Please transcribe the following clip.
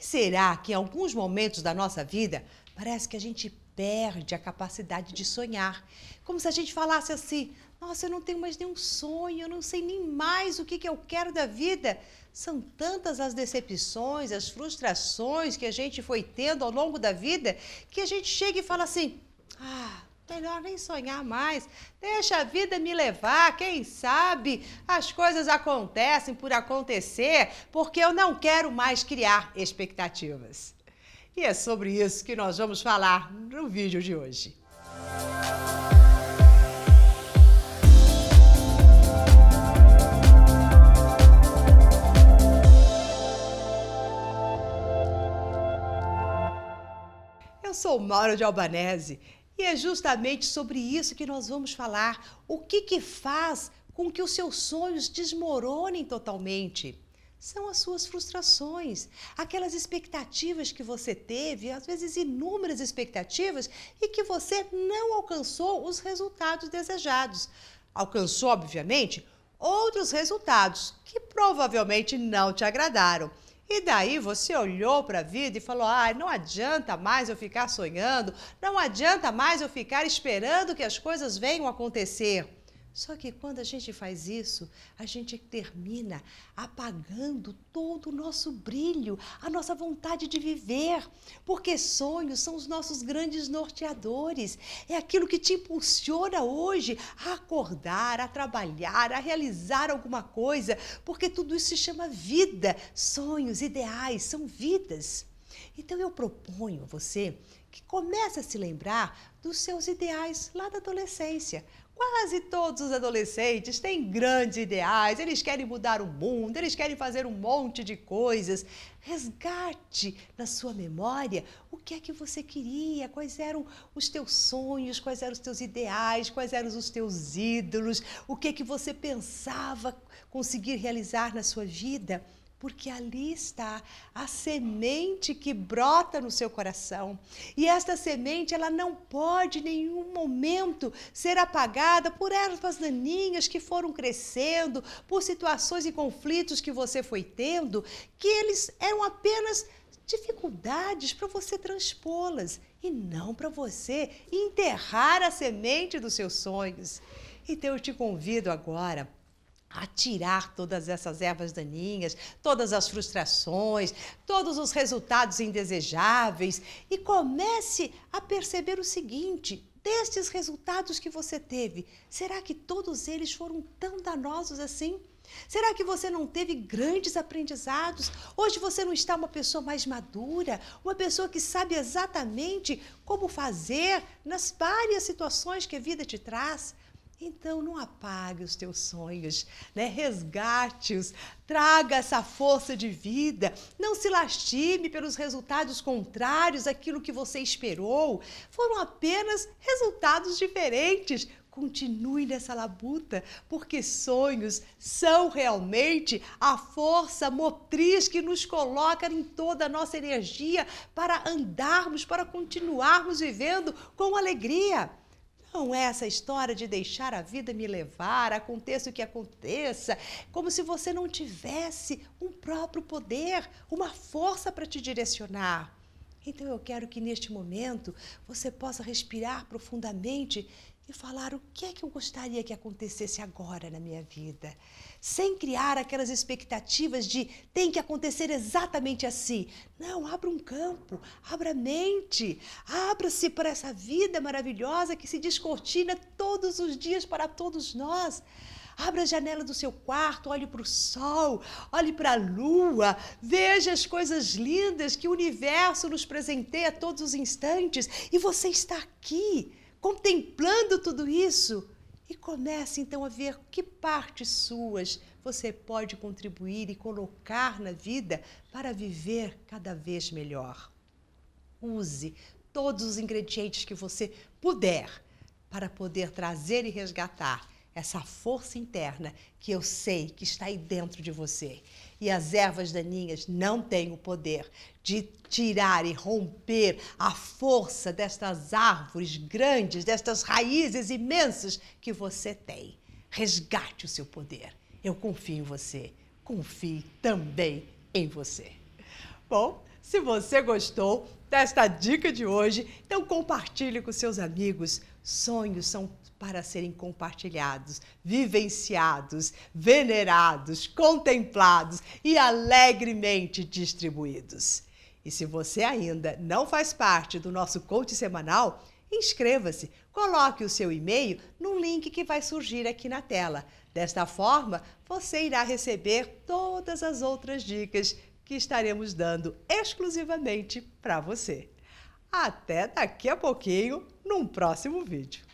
que será que em alguns momentos da nossa vida parece que a gente perde a capacidade de sonhar? Como se a gente falasse assim: nossa, eu não tenho mais nenhum sonho, eu não sei nem mais o que, que eu quero da vida. São tantas as decepções, as frustrações que a gente foi tendo ao longo da vida que a gente chega e fala assim: ah, melhor nem sonhar mais. Deixa a vida me levar, quem sabe as coisas acontecem por acontecer, porque eu não quero mais criar expectativas. E é sobre isso que nós vamos falar no vídeo de hoje. Eu sou Mauro de Albanese e é justamente sobre isso que nós vamos falar. O que, que faz com que os seus sonhos desmoronem totalmente? São as suas frustrações, aquelas expectativas que você teve, às vezes inúmeras expectativas, e que você não alcançou os resultados desejados. Alcançou, obviamente, outros resultados que provavelmente não te agradaram. E daí você olhou para a vida e falou: ah, não adianta mais eu ficar sonhando, não adianta mais eu ficar esperando que as coisas venham acontecer. Só que quando a gente faz isso, a gente termina apagando todo o nosso brilho, a nossa vontade de viver. Porque sonhos são os nossos grandes norteadores. É aquilo que te impulsiona hoje a acordar, a trabalhar, a realizar alguma coisa. Porque tudo isso se chama vida. Sonhos, ideais, são vidas. Então eu proponho a você que comece a se lembrar dos seus ideais lá da adolescência. Quase todos os adolescentes têm grandes ideais, eles querem mudar o mundo, eles querem fazer um monte de coisas. Resgate na sua memória o que é que você queria, quais eram os teus sonhos, quais eram os teus ideais, quais eram os teus ídolos, o que é que você pensava conseguir realizar na sua vida porque ali está a semente que brota no seu coração. E esta semente, ela não pode em nenhum momento ser apagada por ervas daninhas que foram crescendo, por situações e conflitos que você foi tendo, que eles eram apenas dificuldades para você transpô-las e não para você enterrar a semente dos seus sonhos. Então eu te convido agora a tirar todas essas ervas daninhas, todas as frustrações, todos os resultados indesejáveis e comece a perceber o seguinte: destes resultados que você teve, será que todos eles foram tão danosos assim? Será que você não teve grandes aprendizados? Hoje você não está uma pessoa mais madura, uma pessoa que sabe exatamente como fazer nas várias situações que a vida te traz? Então não apague os teus sonhos, né? resgate-os, traga essa força de vida, não se lastime pelos resultados contrários àquilo que você esperou. Foram apenas resultados diferentes. Continue nessa labuta, porque sonhos são realmente a força motriz que nos coloca em toda a nossa energia para andarmos, para continuarmos vivendo com alegria. Não é essa história de deixar a vida me levar, aconteça o que aconteça, como se você não tivesse um próprio poder, uma força para te direcionar. Então eu quero que neste momento você possa respirar profundamente e falar o que é que eu gostaria que acontecesse agora na minha vida, sem criar aquelas expectativas de tem que acontecer exatamente assim. Não, abra um campo, abra a mente, abra-se para essa vida maravilhosa que se descortina todos os dias para todos nós. Abra a janela do seu quarto, olhe para o sol, olhe para a lua, veja as coisas lindas que o universo nos presenteia a todos os instantes e você está aqui contemplando tudo isso e comece então a ver que partes suas você pode contribuir e colocar na vida para viver cada vez melhor. Use todos os ingredientes que você puder para poder trazer e resgatar essa força interna que eu sei que está aí dentro de você. E as ervas daninhas não têm o poder de tirar e romper a força destas árvores grandes, destas raízes imensas que você tem. Resgate o seu poder. Eu confio em você. Confie também em você. Bom, Se você gostou desta dica de hoje, então compartilhe com seus amigos. Sonhos são para serem compartilhados, vivenciados, venerados, contemplados e alegremente distribuídos. E se você ainda não faz parte do nosso coach semanal, inscreva-se, coloque o seu e-mail no link que vai surgir aqui na tela. Desta forma, você irá receber todas as outras dicas que estaremos dando exclusivamente para você. Até daqui a pouquinho, num próximo vídeo.